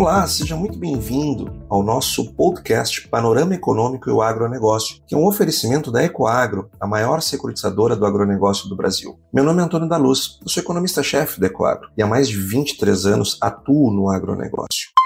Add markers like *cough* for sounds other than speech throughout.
Olá, seja muito bem-vindo ao nosso podcast Panorama Econômico e o Agronegócio, que é um oferecimento da Ecoagro, a maior securitizadora do agronegócio do Brasil. Meu nome é Antônio da Luz, eu sou economista-chefe da Ecoagro e há mais de 23 anos atuo no agronegócio.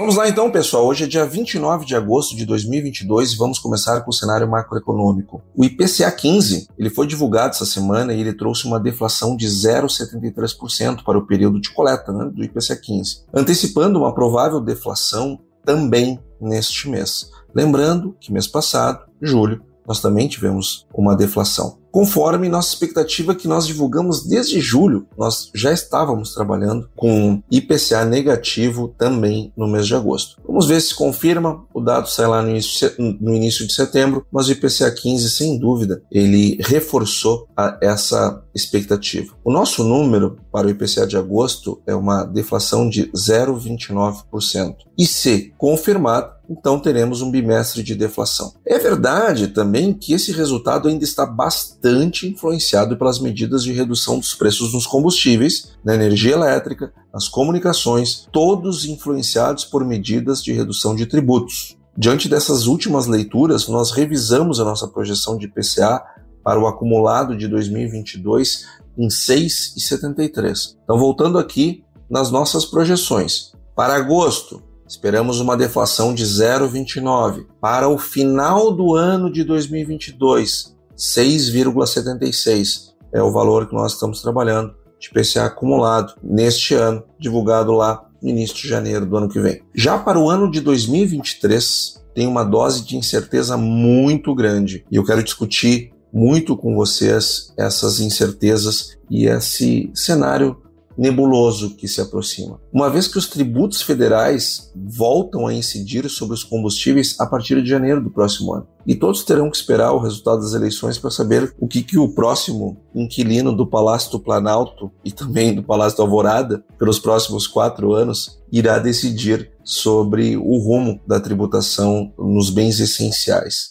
Vamos lá então, pessoal. Hoje é dia 29 de agosto de 2022 e vamos começar com o cenário macroeconômico. O IPCA 15, ele foi divulgado essa semana e ele trouxe uma deflação de 0,73% para o período de coleta né, do IPCA 15, antecipando uma provável deflação também neste mês. Lembrando que mês passado, julho, nós também tivemos uma deflação. Conforme nossa expectativa que nós divulgamos desde julho, nós já estávamos trabalhando com IPCA negativo também no mês de agosto. Vamos ver se confirma. O dado sai lá no início, no início de setembro, mas o IPCA 15, sem dúvida, ele reforçou a, essa expectativa. O nosso número para o IPCA de agosto é uma deflação de 0,29%. E se confirmado, então teremos um bimestre de deflação. É verdade também que esse resultado ainda está bastante influenciado pelas medidas de redução dos preços nos combustíveis, na energia elétrica, nas comunicações, todos influenciados por medidas de redução de tributos. Diante dessas últimas leituras, nós revisamos a nossa projeção de IPCA para o acumulado de 2022 em 6,73. Então, voltando aqui nas nossas projeções. Para agosto, Esperamos uma deflação de 0,29. Para o final do ano de 2022, 6,76 é o valor que nós estamos trabalhando de PCA acumulado neste ano, divulgado lá no início de janeiro do ano que vem. Já para o ano de 2023, tem uma dose de incerteza muito grande e eu quero discutir muito com vocês essas incertezas e esse cenário nebuloso que se aproxima. Uma vez que os tributos federais voltam a incidir sobre os combustíveis a partir de janeiro do próximo ano. E todos terão que esperar o resultado das eleições para saber o que, que o próximo inquilino do Palácio do Planalto e também do Palácio da Alvorada, pelos próximos quatro anos, irá decidir sobre o rumo da tributação nos bens essenciais.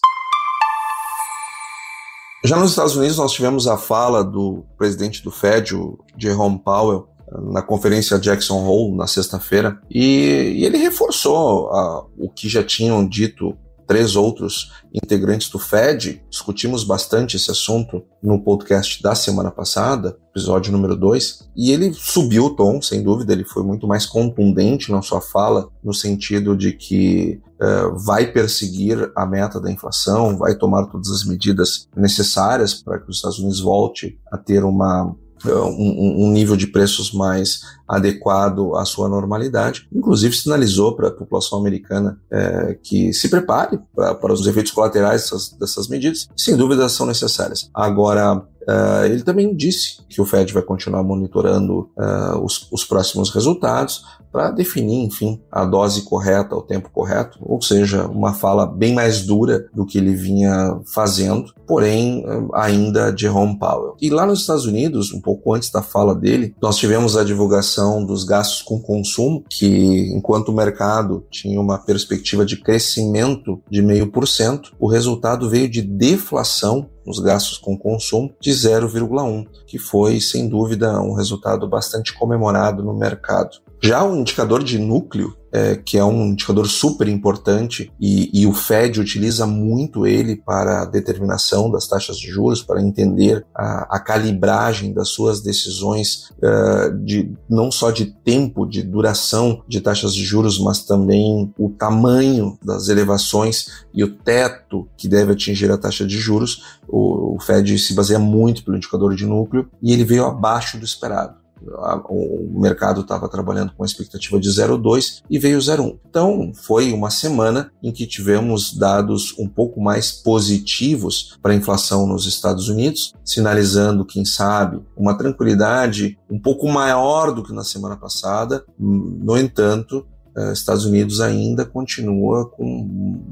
Já nos Estados Unidos, nós tivemos a fala do presidente do Fed, o Jerome Powell, na conferência Jackson Hole na sexta-feira e, e, ele reforçou a, o que já tinham dito três outros integrantes do Fed. Discutimos bastante esse assunto no podcast da semana passada, episódio número 2, e ele subiu o tom, sem dúvida, ele foi muito mais contundente na sua fala, no sentido de que uh, vai perseguir a meta da inflação, vai tomar todas as medidas necessárias para que os Estados Unidos volte a ter uma um, um, nível de preços mais adequado à sua normalidade. Inclusive, sinalizou para a população americana é, que se prepare para os efeitos colaterais dessas, dessas medidas, sem dúvida são necessárias. Agora, Uh, ele também disse que o Fed vai continuar monitorando uh, os, os, próximos resultados para definir, enfim, a dose correta, o tempo correto, ou seja, uma fala bem mais dura do que ele vinha fazendo, porém uh, ainda de Jerome Powell. E lá nos Estados Unidos, um pouco antes da fala dele, nós tivemos a divulgação dos gastos com consumo, que enquanto o mercado tinha uma perspectiva de crescimento de meio por cento, o resultado veio de deflação nos gastos com consumo de 0,1, que foi sem dúvida um resultado bastante comemorado no mercado. Já o indicador de núcleo é, que é um indicador super importante e, e, o Fed utiliza muito ele para a determinação das taxas de juros, para entender a, a calibragem das suas decisões, uh, de, não só de tempo, de duração de taxas de juros, mas também o tamanho das elevações e o teto que deve atingir a taxa de juros. O, o Fed se baseia muito pelo indicador de núcleo e ele veio abaixo do esperado o mercado estava trabalhando com uma expectativa de 0,2 e veio 0,1. Então, foi uma semana em que tivemos dados um pouco mais positivos para a inflação nos Estados Unidos, sinalizando, quem sabe, uma tranquilidade um pouco maior do que na semana passada. No entanto, Estados Unidos ainda continua com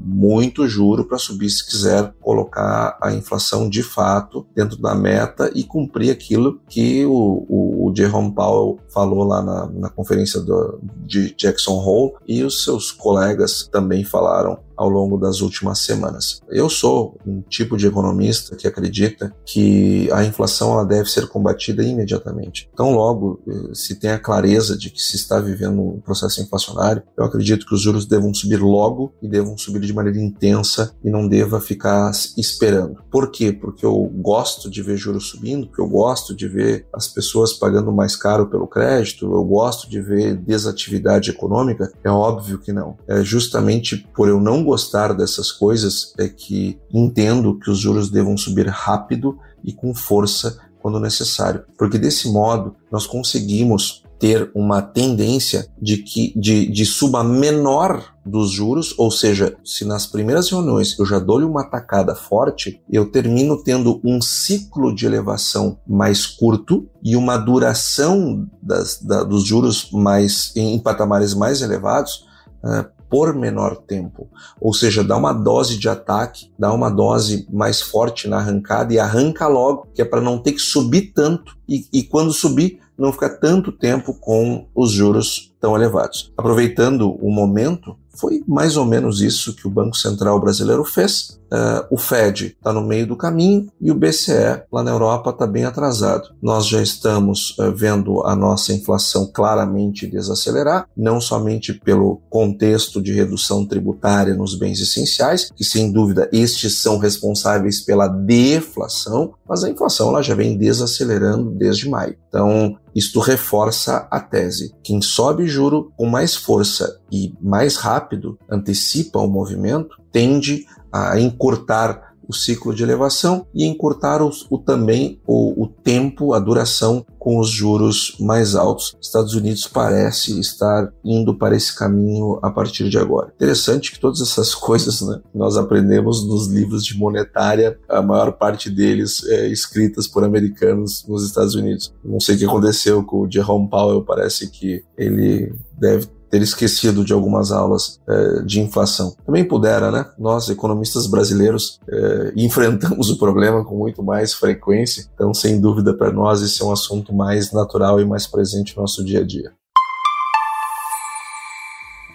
muito juro para subir se quiser colocar a inflação de fato dentro da meta e cumprir aquilo que o, o, o Jerome Powell falou lá na, na conferência do, de Jackson Hole e os seus colegas também falaram ao longo das últimas semanas. Eu sou um tipo de economista que acredita que a inflação ela deve ser combatida imediatamente. Então, logo eh, se tem a clareza de que se está vivendo um processo inflacionário, eu acredito que os juros devam subir logo e devam subir de maneira intensa e não deva ficar esperando. Por quê? Porque eu gosto de ver juros subindo, porque eu gosto de ver as pessoas pagando mais caro pelo crédito, eu gosto de ver desatividade econômica. É óbvio que não. É justamente por eu não gostar dessas coisas é que entendo que os juros devam subir rápido e com força quando necessário, porque desse modo nós conseguimos ter uma tendência de que de, de suba menor dos juros, ou seja, se nas primeiras reuniões eu já dou-lhe uma tacada forte, eu termino tendo um ciclo de elevação mais curto e uma duração das, da, dos juros mais em patamares mais elevados uh, por menor tempo. Ou seja, dá uma dose de ataque, dá uma dose mais forte na arrancada e arranca logo, que é para não ter que subir tanto. E, e quando subir, não ficar tanto tempo com os juros tão elevados. Aproveitando o momento, foi mais ou menos isso que o Banco Central brasileiro fez. Uh, o Fed está no meio do caminho e o BCE lá na Europa está bem atrasado. Nós já estamos uh, vendo a nossa inflação claramente desacelerar, não somente pelo contexto de redução tributária nos bens essenciais, que sem dúvida estes são responsáveis pela deflação, mas a inflação ela já vem desacelerando desde maio. Então, isto reforça a tese. Quem sobe juro com mais força e mais rápido antecipa o movimento, tende a encurtar o ciclo de elevação e encurtar o, também o, o, tempo, a duração com os juros mais altos. Estados Unidos parece estar indo para esse caminho a partir de agora. Interessante que todas essas *laughs* coisas né, nós aprendemos nos livros de monetária, a maior parte deles é, escritas por americanos nos Estados Unidos. Não sei o que aconteceu com o Jerome Powell, parece que ele deve ter esquecido de algumas aulas é, de inflação. Também pudera, né? Nós, economistas brasileiros, é, *laughs* enfrentamos o problema com muito mais frequência, então, sem dúvida, para nós, esse é um assunto mais natural e mais presente no nosso dia a dia.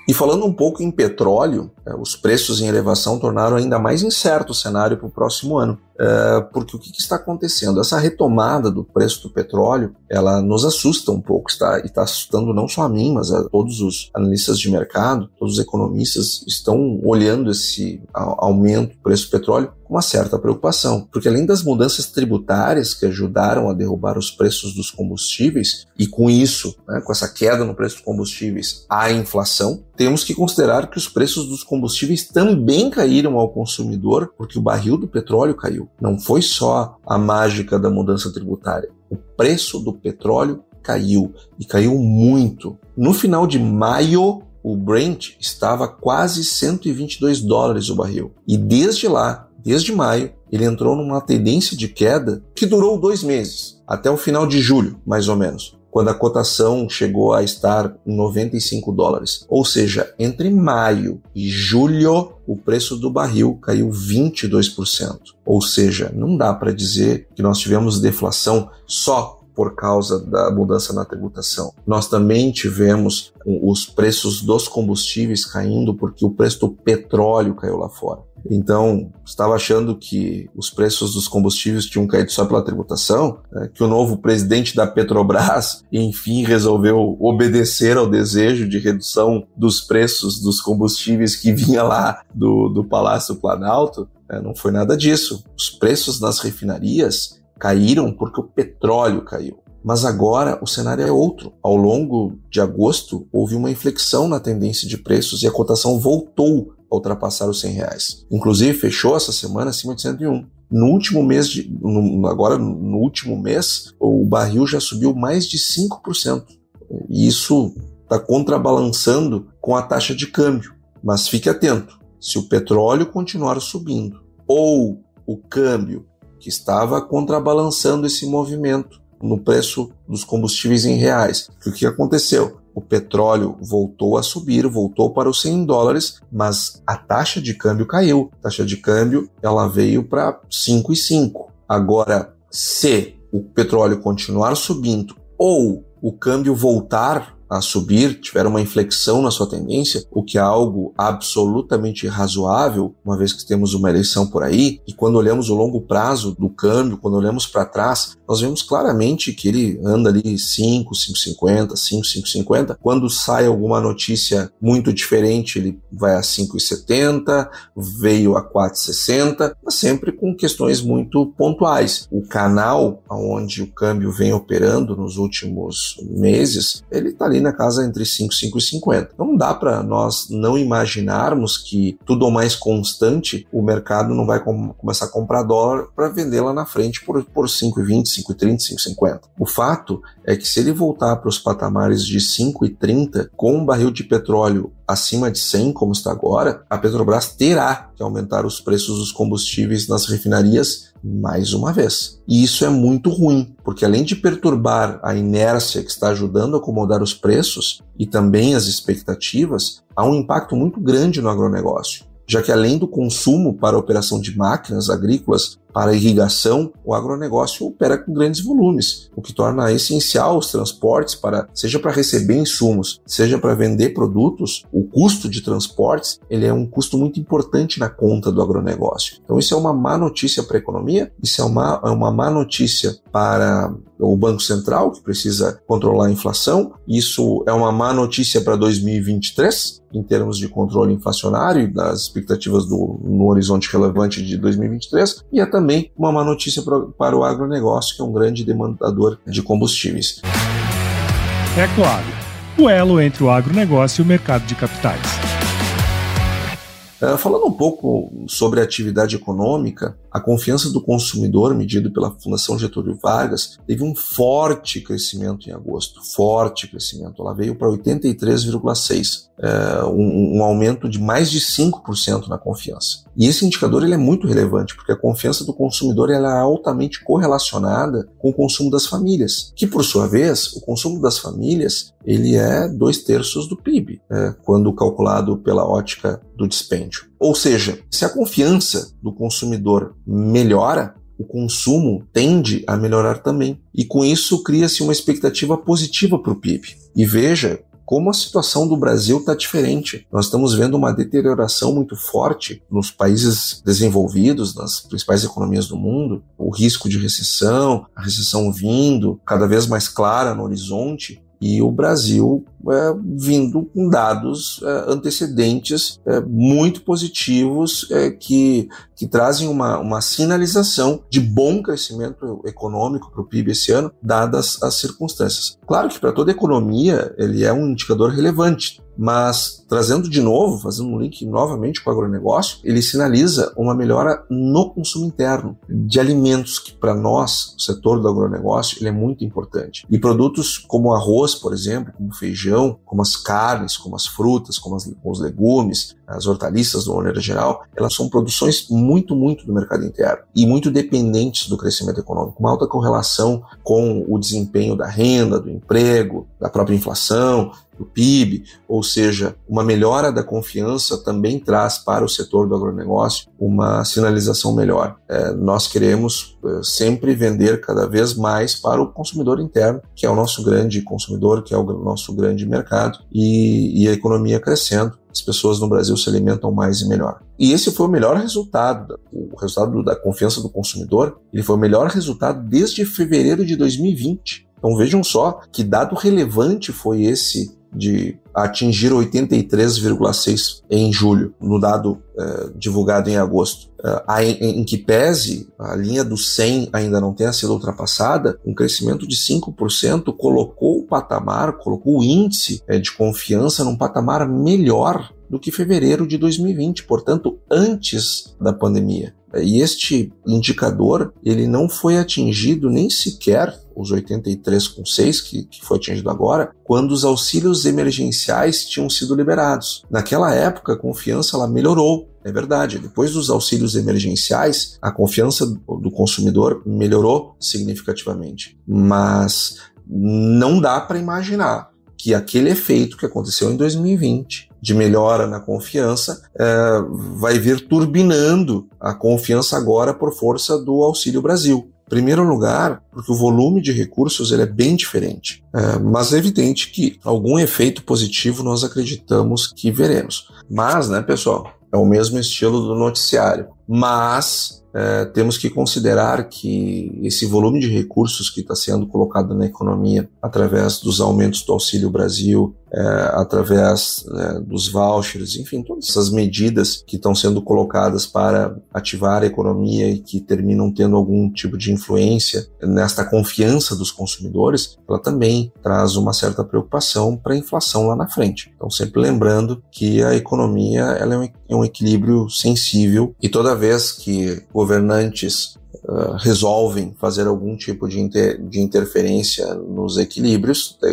E falando um pouco em petróleo, é, os preços em elevação tornaram ainda mais incerto o cenário para o próximo ano. É, porque o que, está acontecendo? Essa retomada do preço do petróleo, ela nos assusta um pouco, está, e está assustando não só a mim, mas a todos os analistas de mercado, todos os economistas estão olhando esse aumento do preço do petróleo com uma certa preocupação, porque além das mudanças tributárias que ajudaram a derrubar os preços dos combustíveis, e com isso, né, com essa queda no preço dos combustíveis, a inflação, temos que considerar que os preços dos combustíveis também caíram ao consumidor, porque o barril do petróleo caiu. Não foi só a mágica da mudança tributária. O preço do petróleo caiu e caiu muito. No final de maio, o Brent estava quase 122 dólares o barril. E desde lá, desde maio, ele entrou numa tendência de queda que durou dois meses, até o final de julho, mais ou menos quando a cotação chegou a estar em 95 dólares. Ou seja, entre maio e julho, o preço do barril caiu 22%. Ou seja, não dá para dizer que nós tivemos deflação só por causa da mudança na tributação. Nós também tivemos os preços dos combustíveis caindo porque o preço do petróleo caiu lá fora. Então, estava achando que os preços dos combustíveis tinham caído só pela tributação, né, que o novo presidente da Petrobras, enfim, resolveu obedecer ao desejo de redução dos preços dos combustíveis que vinha lá do, do Palácio Planalto. Né, não foi nada disso. Os preços nas refinarias caíram porque o petróleo caiu. Mas agora o cenário é outro. Ao longo de agosto, houve uma inflexão na tendência de preços e a cotação voltou a ultrapassar os 100 reais. Inclusive, fechou essa semana acima de 101. No último mês, de, no, agora no último mês, o barril já subiu mais de 5%. E isso está contrabalançando com a taxa de câmbio. Mas fique atento: se o petróleo continuar subindo ou o câmbio que estava contrabalançando esse movimento no preço dos combustíveis em reais. O que aconteceu? O petróleo voltou a subir, voltou para os 100 dólares, mas a taxa de câmbio caiu. A taxa de câmbio ela veio para 5,5. Agora, se o petróleo continuar subindo ou o câmbio voltar a subir, tiver uma inflexão na sua tendência, o que é algo absolutamente razoável, uma vez que temos uma eleição por aí, e quando olhamos o longo prazo do câmbio, quando olhamos para trás, nós vemos claramente que ele anda ali 5, 5,50, 5, 5,50. Quando sai alguma notícia muito diferente, ele vai a 5,70, veio a 4,60, mas sempre com questões muito pontuais. O canal onde o câmbio vem operando nos últimos meses, ele está ali na casa entre 5, 5 e 50. Então não dá para nós não imaginarmos que tudo ou mais constante, o mercado não vai com, começar a comprar dólar para vender lá na frente por, por 5,20, 5,30, 5,50. O fato é que se ele voltar para os patamares de 5,30 com um barril de petróleo acima de 100, como está agora, a Petrobras terá que aumentar os preços dos combustíveis nas refinarias mais uma vez. E isso é muito ruim, porque além de perturbar a inércia que está ajudando a acomodar os preços e também as expectativas, há um impacto muito grande no agronegócio já que além do consumo para a operação de máquinas agrícolas para irrigação, o agronegócio opera com grandes volumes, o que torna essencial os transportes para, seja para receber insumos, seja para vender produtos, o custo de transportes, ele é um custo muito importante na conta do agronegócio. Então isso é uma má notícia para a economia, isso é uma, é uma má notícia para o Banco Central, que precisa controlar a inflação, isso é uma má notícia para 2023, em termos de controle inflacionário e das expectativas do, no horizonte relevante de 2023, e é também também uma má notícia para o agronegócio, que é um grande demandador de combustíveis. É claro, elo entre o agronegócio e o mercado de capitais. Uh, falando um pouco sobre a atividade econômica, a confiança do consumidor, medido pela Fundação Getúlio Vargas, teve um forte crescimento em agosto, forte crescimento. Ela veio para 83,6, uh, um, um, aumento de mais de 5% na confiança. E esse indicador ele é muito relevante, porque a confiança do consumidor ela é altamente correlacionada com o consumo das famílias, que por sua vez, o consumo das famílias ele é dois terços do PIB, é, quando calculado pela ótica do dispêndio. Ou seja, se a confiança do consumidor melhora, o consumo tende a melhorar também. E com isso cria-se uma expectativa positiva para o PIB. E veja como a situação do Brasil está diferente. Nós estamos vendo uma deterioração muito forte nos países desenvolvidos, nas principais economias do mundo, o risco de recessão, a recessão vindo cada vez mais clara no horizonte e o Brasil é, vindo com dados é, antecedentes é, muito positivos é, que, que trazem uma, uma sinalização de bom crescimento econômico para o PIB esse ano, dadas as circunstâncias. Claro que para toda economia ele é um indicador relevante, mas trazendo de novo, fazendo um link novamente com o agronegócio, ele sinaliza uma melhora no consumo interno de alimentos que para nós, o setor do agronegócio, ele é muito importante. E produtos como arroz, por exemplo, como feijão, como as carnes, como as frutas, como, as, como os legumes, as hortaliças de uma maneira geral, elas são produções muito, muito do mercado interno e muito dependentes do crescimento econômico, uma alta correlação com o desempenho da renda, do emprego, da própria inflação do PIB, ou seja, uma melhora da confiança também traz para o setor do agronegócio uma sinalização melhor. É, nós queremos é, sempre vender cada vez mais para o consumidor interno, que é o nosso grande consumidor, que é o nosso grande mercado, e, e a economia crescendo as pessoas no Brasil se alimentam mais e melhor. E esse foi o melhor resultado, o resultado da confiança do consumidor, ele foi o melhor resultado desde fevereiro de 2020. Então vejam só que dado relevante foi esse de atingir 83,6 em julho, no dado eh, divulgado em agosto. Uh, em, em, que pese a linha do 100 ainda não tenha sido ultrapassada, um crescimento de 5% colocou o patamar, colocou o índice eh, de confiança num patamar melhor do que fevereiro de 2020, portanto, antes da pandemia. E este indicador, ele não foi atingido nem sequer os 83,6 que, que foi atingido agora, quando os auxílios emergenciais tinham sido liberados. Naquela época, a confiança ela melhorou. É verdade, depois dos auxílios emergenciais, a confiança do consumidor melhorou significativamente. Mas não dá para imaginar que aquele efeito que aconteceu em 2020 de melhora na confiança é, vai vir turbinando a confiança agora por força do Auxílio Brasil. Primeiro lugar, porque o volume de recursos ele é bem diferente, é, mas é evidente que algum efeito positivo nós acreditamos que veremos. Mas, né, pessoal, é o mesmo estilo do noticiário. Mas é, temos que considerar que esse volume de recursos que está sendo colocado na economia através dos aumentos do Auxílio Brasil, é, através né, dos vouchers, enfim, todas essas medidas que estão sendo colocadas para ativar a economia e que terminam tendo algum tipo de influência nesta confiança dos consumidores, ela também traz uma certa preocupação para a inflação lá na frente. Então, sempre lembrando que a economia ela é um, é um equilíbrio sensível e toda vez que governantes uh, resolvem fazer algum tipo de, inter, de interferência nos equilíbrios da,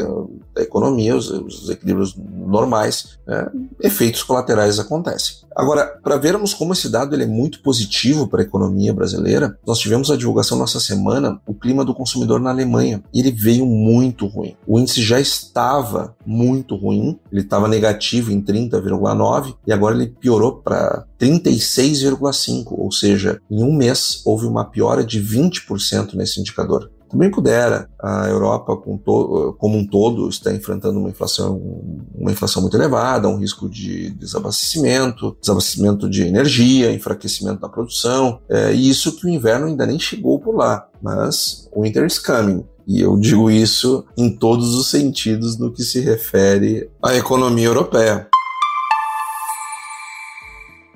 da economia, os, os, equilíbrios normais, né, efeitos colaterais acontecem. Agora, para vermos como esse dado ele é muito positivo para a economia brasileira, nós tivemos a divulgação nessa semana o clima do consumidor na Alemanha e ele veio muito ruim. O índice já estava muito ruim, ele estava negativo em 30,9 e agora ele piorou para 36,5, ou seja, em um mês houve uma piora de 20% nesse indicador. Também pudera a Europa como um todo está enfrentando uma inflação, uma inflação muito elevada, um risco de desabastecimento, desabastecimento de energia, enfraquecimento da produção, é, e isso que o inverno ainda nem chegou por lá, mas o winter is coming. E eu digo isso em todos os sentidos no que se refere à economia europeia.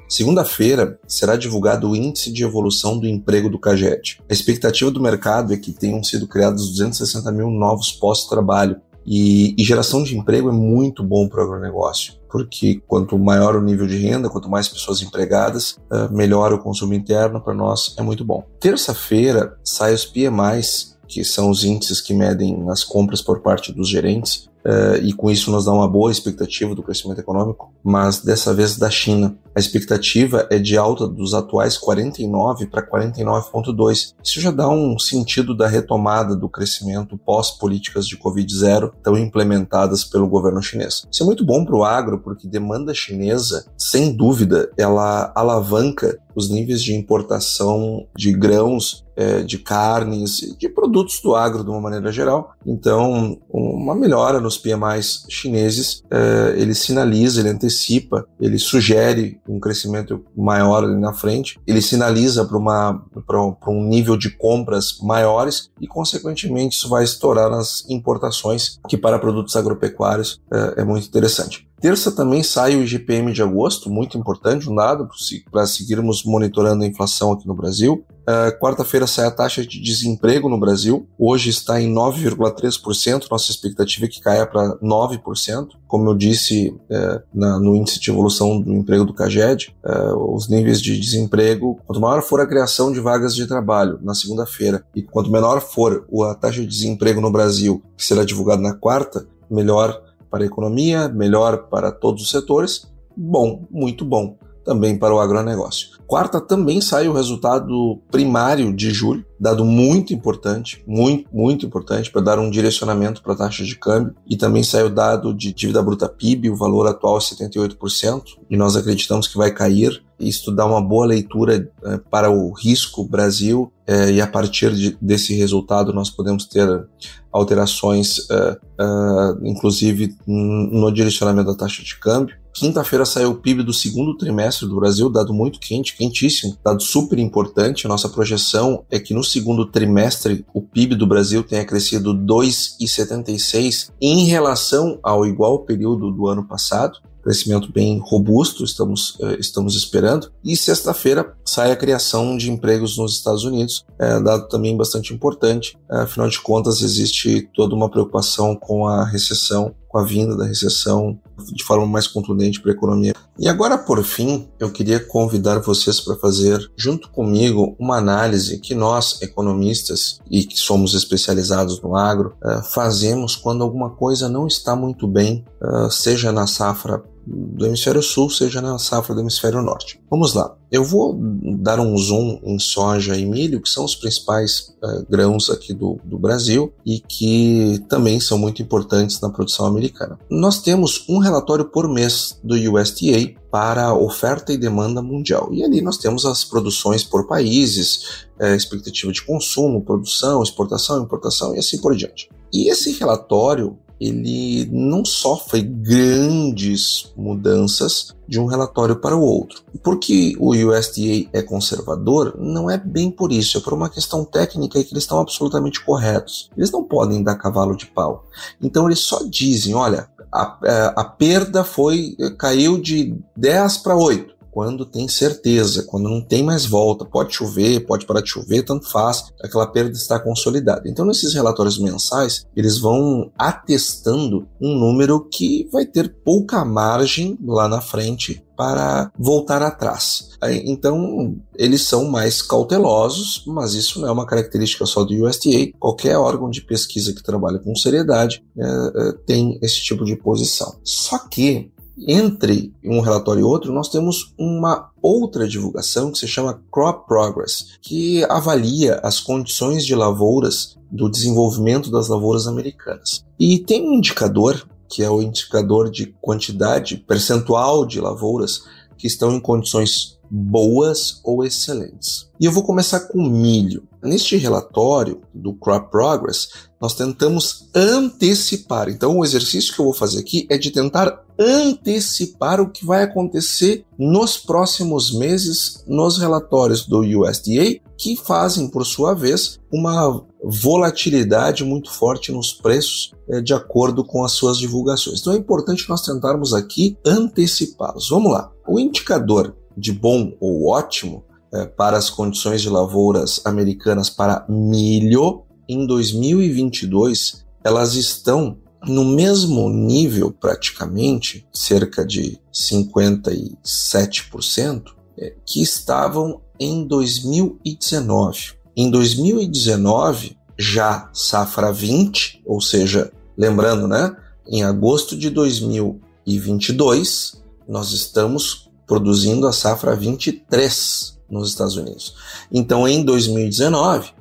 Segunda-feira será divulgado o Índice de Evolução do Emprego do CAGED. A expectativa do mercado é que tenham sido criados 260 mil novos postos de trabalho e, e geração de emprego é muito bom para o agronegócio, porque quanto maior o nível de renda, quanto mais pessoas empregadas, uh, melhor o consumo interno para nós é muito bom. Terça-feira sai os PMIs, que são os índices que medem as compras por parte dos gerentes, uh, e com isso nos dá uma boa expectativa do crescimento econômico, mas dessa vez da China. A expectativa é de alta dos atuais 49 para 49,2. Isso já dá um sentido da retomada do crescimento pós-políticas de Covid-0 tão implementadas pelo governo chinês. Isso é muito bom para o agro, porque demanda chinesa, sem dúvida, ela alavanca os níveis de importação de grãos, é, de carnes, de produtos do agro de uma maneira geral. Então, uma melhora nos PMIs chineses, é, ele sinaliza, ele antecipa, ele sugere um crescimento maior ali na frente, ele sinaliza para um nível de compras maiores e, consequentemente, isso vai estourar nas importações, que para produtos agropecuários é, é muito interessante. Terça também sai o IGPM de agosto, muito importante, um dado para seguirmos monitorando a inflação aqui no Brasil. Uh, Quarta-feira sai a taxa de desemprego no Brasil, hoje está em 9,3%, nossa expectativa é que caia para 9%. Como eu disse uh, na, no índice de evolução do emprego do CAGED, uh, os níveis de desemprego, quanto maior for a criação de vagas de trabalho na segunda-feira e quanto menor for a taxa de desemprego no Brasil, que será divulgado na quarta, melhor para a economia, melhor para todos os setores. Bom, muito bom. Também para o agronegócio. Quarta, também sai o resultado primário de julho, dado muito importante, muito, muito importante, para dar um direcionamento para a taxa de câmbio. E também sai o dado de dívida bruta PIB, o valor atual é 78%, e nós acreditamos que vai cair. Isso dá uma boa leitura é, para o risco Brasil, é, e a partir de, desse resultado nós podemos ter alterações, é, é inclusive no direcionamento da taxa de câmbio. Quinta-feira saiu o PIB do segundo trimestre do Brasil, dado muito quente, quentíssimo, dado super importante. A nossa projeção é que no segundo trimestre o PIB do Brasil tenha crescido 2,76 em relação ao igual período do ano passado crescimento bem robusto, estamos, eh, estamos esperando. E sexta-feira sai a criação de empregos nos Estados Unidos, é, dado também bastante importante. É, afinal de contas, existe toda uma preocupação com a recessão, com a vinda da recessão de forma mais contundente para a economia. E agora, por fim, eu queria convidar vocês para fazer, junto comigo, uma análise que nós, economistas e que somos especializados no agro, é, fazemos quando alguma coisa não está muito bem, seja na safra do hemisfério sul, seja na safra do hemisfério norte. Vamos lá. Eu vou dar um zoom em soja e milho, que são os principais uh, grãos aqui do, do Brasil e que também são muito importantes na produção americana. Nós temos um relatório por mês do USDA para oferta e demanda mundial. E ali nós temos as produções por países, é, expectativa de consumo, produção, exportação, importação e assim por diante. E esse relatório ele não sofre grandes mudanças de um relatório para o outro. Porque o USDA é conservador, não é bem por isso, é por uma questão técnica que eles estão absolutamente corretos. Eles não podem dar cavalo de pau. Então eles só dizem, olha, a, a, a perda foi caiu de 10 para 8 quando tem certeza, quando não tem mais volta, pode chover, pode parar de chover, tanto faz, aquela perda está consolidada. Então, nesses relatórios mensais, eles vão atestando um número que vai ter pouca margem lá na frente para voltar atrás. Então, eles são mais cautelosos, mas isso não é uma característica só do USDA. Qualquer órgão de pesquisa que trabalha com seriedade é, é, tem esse tipo de posição. Só que entre um relatório e outro, nós temos uma outra divulgação que se chama Crop Progress, que avalia as condições de lavouras do desenvolvimento das lavouras americanas. E tem um indicador, que é o indicador de quantidade percentual de lavouras que estão em condições boas ou excelentes. E eu vou começar com milho. Neste relatório do Crop Progress, nós tentamos antecipar. Então, o exercício que eu vou fazer aqui é de tentar antecipar o que vai acontecer nos próximos meses nos relatórios do USDA, que fazem, por sua vez, uma volatilidade muito forte nos preços é, de acordo com as suas divulgações. Então é importante nós tentarmos aqui antecipá-los. Vamos lá. O indicador de bom ou ótimo é, para as condições de lavouras americanas para milho em 2022 elas estão no mesmo nível, praticamente, cerca de 57%, é, que estavam em 2019. Em 2019, já safra 20, ou seja, lembrando, né? Em agosto de 2022, nós estamos produzindo a safra 23 nos Estados Unidos. Então, em 2019,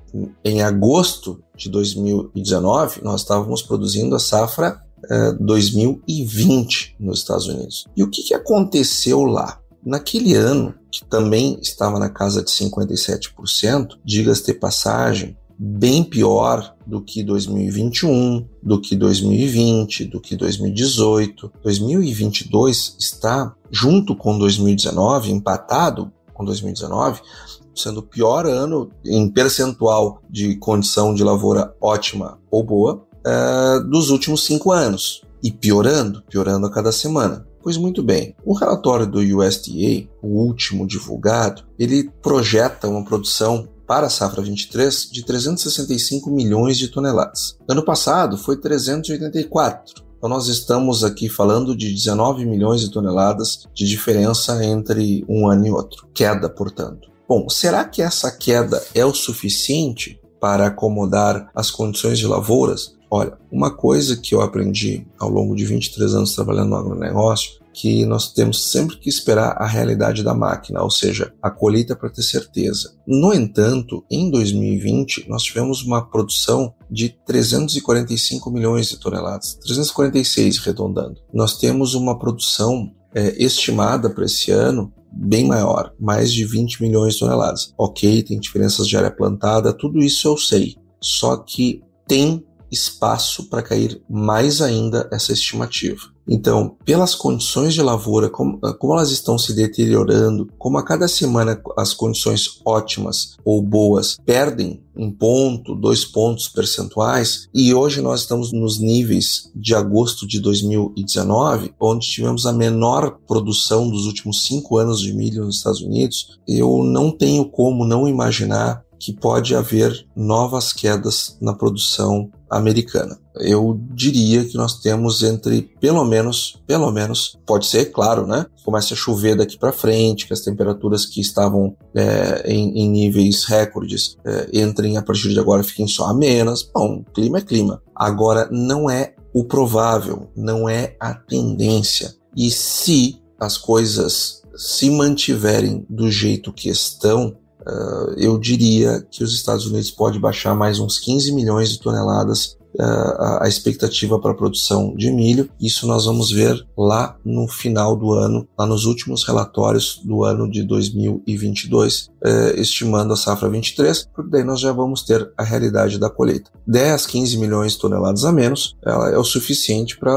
em agosto de 2019, nós estávamos produzindo a safra 2020 eh, nos Estados Unidos. E o que, que aconteceu lá? Naquele ano, que também estava na casa de 57%, diga-se de passagem, bem pior do que 2021, do que 2020, do que 2018. 2022 está, junto com 2019, empatado com 2019, sendo o pior ano em percentual de condição de lavoura ótima ou boa é, dos últimos cinco anos. E piorando, piorando a cada semana. Pois muito bem, o relatório do USDA, o último divulgado, ele projeta uma produção para a safra 23 de 365 milhões de toneladas. Ano passado foi 384. Então nós estamos aqui falando de 19 milhões de toneladas de diferença entre um ano e outro. Queda, portanto. Bom, será que essa queda é o suficiente para acomodar as condições de lavouras? Olha, uma coisa que eu aprendi ao longo de 23 anos trabalhando no agronegócio que nós temos sempre que esperar a realidade da máquina, ou seja, a colheita para ter certeza. No entanto, em 2020, nós tivemos uma produção de 345 milhões de toneladas, 346 arredondando. Nós temos uma produção é, estimada para esse ano bem maior, mais de 20 milhões de toneladas. Ok, tem diferenças de área plantada, tudo isso eu sei. Só que tem espaço para cair mais ainda essa estimativa. Então, pelas condições de lavoura, como, como, elas estão se deteriorando, como a cada semana as condições ótimas ou boas perdem um ponto, dois pontos percentuais, e hoje nós estamos nos níveis de agosto de 2019, onde tivemos a menor produção dos últimos cinco anos de milho nos Estados Unidos, eu não tenho como não imaginar que pode haver novas quedas na produção americana. Eu diria que nós temos entre pelo menos, pelo menos, pode ser, claro, né? Comece a chover daqui para frente, que as temperaturas que estavam é, em, em, níveis recordes é, entrem a partir de agora fiquem só a menos. Bom, clima é clima. Agora não é o provável, não é a tendência. E se as coisas se mantiverem do jeito que estão, uh, eu diria que os Estados Unidos pode baixar mais uns 15 milhões de toneladas uh, a expectativa para a produção de milho. Isso nós vamos ver lá no final do ano, lá nos últimos relatórios do ano de 2022, uh, eh, estimando a safra 23, porque daí nós já vamos ter a realidade da colheita. 10, 15 milhões de toneladas a menos ela é o suficiente para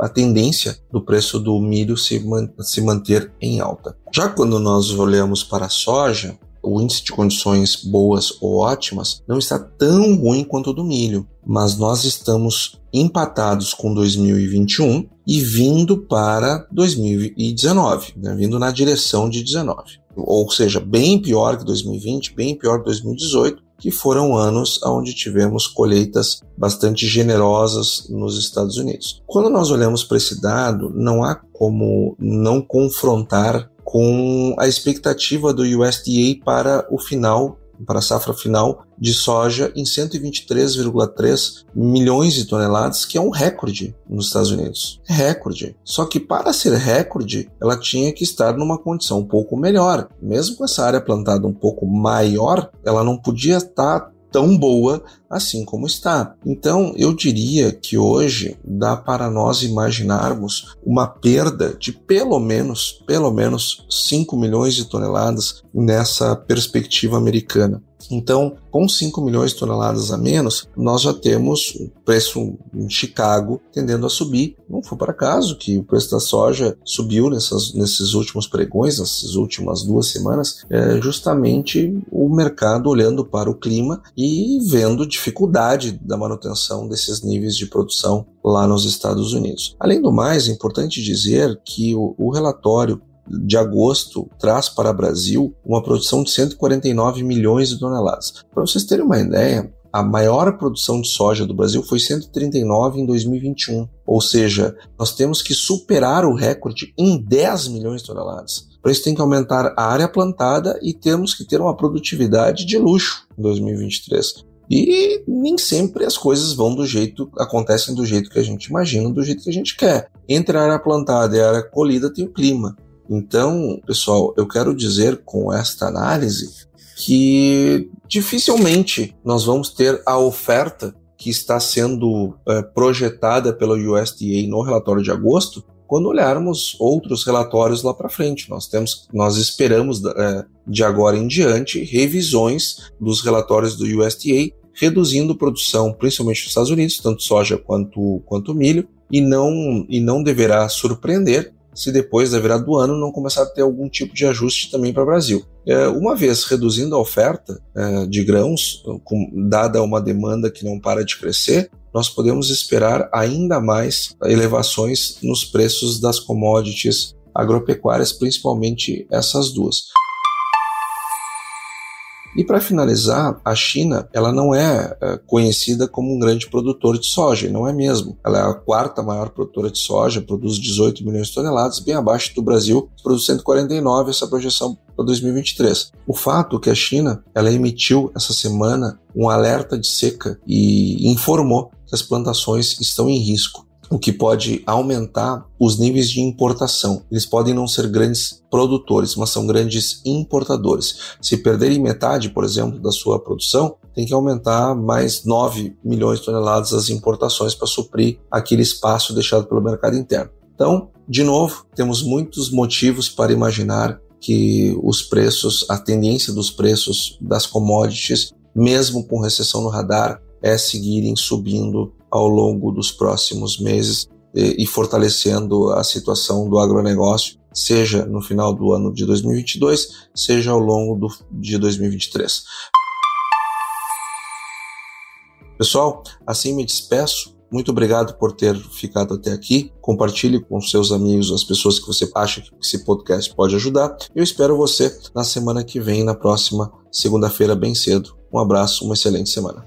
a tendência do preço do milho se, man se manter em alta. Já quando nós olhamos para a soja, o índice de condições boas ou ótimas não está tão ruim quanto o do milho, mas nós estamos empatados com 2021 e vindo para 2019, né, vindo na direção de 19. Ou seja, bem pior que 2020, bem pior que 2018, que foram anos onde tivemos colheitas bastante generosas nos Estados Unidos. Quando nós olhamos para esse dado, não há como não confrontar com a expectativa do USDA para o final, para a safra final de soja em 123,3 milhões de toneladas, que é um recorde nos Estados Unidos. Recorde. Só que para ser recorde, ela tinha que estar numa condição um pouco melhor. Mesmo com essa área plantada um pouco maior, ela não podia estar tão boa assim como está. Então, eu diria que hoje dá para nós imaginarmos uma perda de pelo menos, pelo menos 5 milhões de toneladas nessa perspectiva americana. Então, com 5 milhões de toneladas a menos, nós já temos o preço em Chicago tendendo a subir. Não foi por acaso que o preço da soja subiu nessas, nesses últimos pregões, nessas últimas duas semanas, é justamente o mercado olhando para o clima e vendo dificuldade da manutenção desses níveis de produção lá nos Estados Unidos. Além do mais, é importante dizer que o, o relatório de agosto traz para o Brasil uma produção de 149 milhões de toneladas. Para vocês terem uma ideia, a maior produção de soja do Brasil foi 139 em 2021. Ou seja, nós temos que superar o recorde em 10 milhões de toneladas. Para isso tem que aumentar a área plantada e temos que ter uma produtividade de luxo em 2023. E nem sempre as coisas vão do jeito, acontecem do jeito que a gente imagina, do jeito que a gente quer. Entre a área plantada e a área colhida tem o clima. Então, pessoal, eu quero dizer com esta análise que dificilmente nós vamos ter a oferta que está sendo é, projetada pelo USDA no relatório de agosto quando olharmos outros relatórios lá para frente. Nós temos, nós esperamos é, de agora em diante revisões dos relatórios do USDA reduzindo produção, principalmente nos Estados Unidos, tanto soja quanto, quanto milho, e não, e não deverá surpreender se depois da virada do ano não começar a ter algum tipo de ajuste também para o Brasil. É, uma vez reduzindo a oferta é, de grãos, com, dada uma demanda que não para de crescer, nós podemos esperar ainda mais elevações nos preços das commodities agropecuárias, principalmente essas duas. E para finalizar, a China ela não é, é, conhecida como um grande produtor de soja, não é mesmo. Ela é a quarta maior produtora de soja, produz 18 milhões de toneladas, bem abaixo do Brasil, produz 149 essa projeção para 2023. O fato é que a China ela emitiu essa semana um alerta de seca e informou que as plantações estão em risco. O que pode aumentar os níveis de importação. Eles podem não ser grandes produtores, mas são grandes importadores. Se perderem metade, por exemplo, da sua produção, tem que aumentar mais 9 milhões de toneladas as importações para suprir aquele espaço deixado pelo mercado interno. Então, de novo, temos muitos motivos para imaginar que os preços, a tendência dos preços das commodities, mesmo com recessão no radar, é seguirem subindo ao longo dos próximos meses e, fortalecendo a situação do agronegócio, seja no final do ano de 2022, seja ao longo do, de 2023. Pessoal, assim me despeço. Muito obrigado por ter ficado até aqui. Compartilhe com seus amigos, as pessoas que você acha que esse podcast pode ajudar. Eu espero você na semana que vem, na próxima segunda-feira, bem cedo. Um abraço, uma excelente semana.